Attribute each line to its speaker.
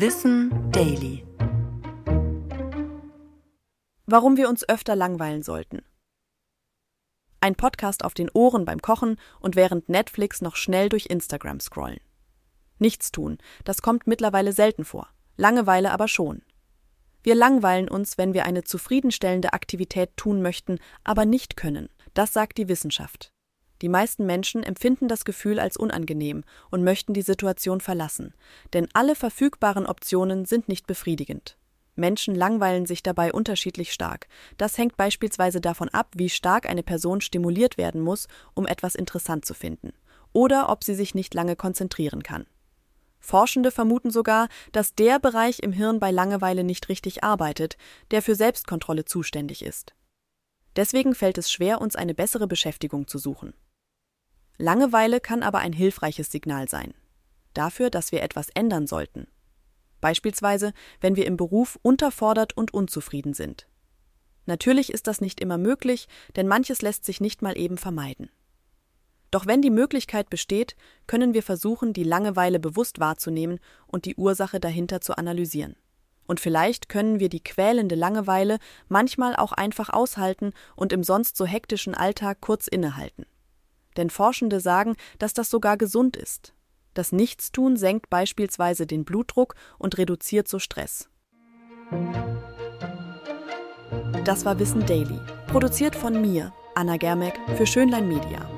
Speaker 1: Wissen Daily.
Speaker 2: Warum wir uns öfter langweilen sollten. Ein Podcast auf den Ohren beim Kochen und während Netflix noch schnell durch Instagram scrollen. Nichts tun, das kommt mittlerweile selten vor. Langeweile aber schon. Wir langweilen uns, wenn wir eine zufriedenstellende Aktivität tun möchten, aber nicht können. Das sagt die Wissenschaft. Die meisten Menschen empfinden das Gefühl als unangenehm und möchten die Situation verlassen, denn alle verfügbaren Optionen sind nicht befriedigend. Menschen langweilen sich dabei unterschiedlich stark. Das hängt beispielsweise davon ab, wie stark eine Person stimuliert werden muss, um etwas interessant zu finden, oder ob sie sich nicht lange konzentrieren kann. Forschende vermuten sogar, dass der Bereich im Hirn bei Langeweile nicht richtig arbeitet, der für Selbstkontrolle zuständig ist. Deswegen fällt es schwer, uns eine bessere Beschäftigung zu suchen. Langeweile kann aber ein hilfreiches Signal sein. Dafür, dass wir etwas ändern sollten. Beispielsweise, wenn wir im Beruf unterfordert und unzufrieden sind. Natürlich ist das nicht immer möglich, denn manches lässt sich nicht mal eben vermeiden. Doch wenn die Möglichkeit besteht, können wir versuchen, die Langeweile bewusst wahrzunehmen und die Ursache dahinter zu analysieren. Und vielleicht können wir die quälende Langeweile manchmal auch einfach aushalten und im sonst so hektischen Alltag kurz innehalten denn Forschende sagen, dass das sogar gesund ist. Das Nichtstun senkt beispielsweise den Blutdruck und reduziert so Stress. Das war Wissen Daily, produziert von mir, Anna Germeck, für Schönlein Media.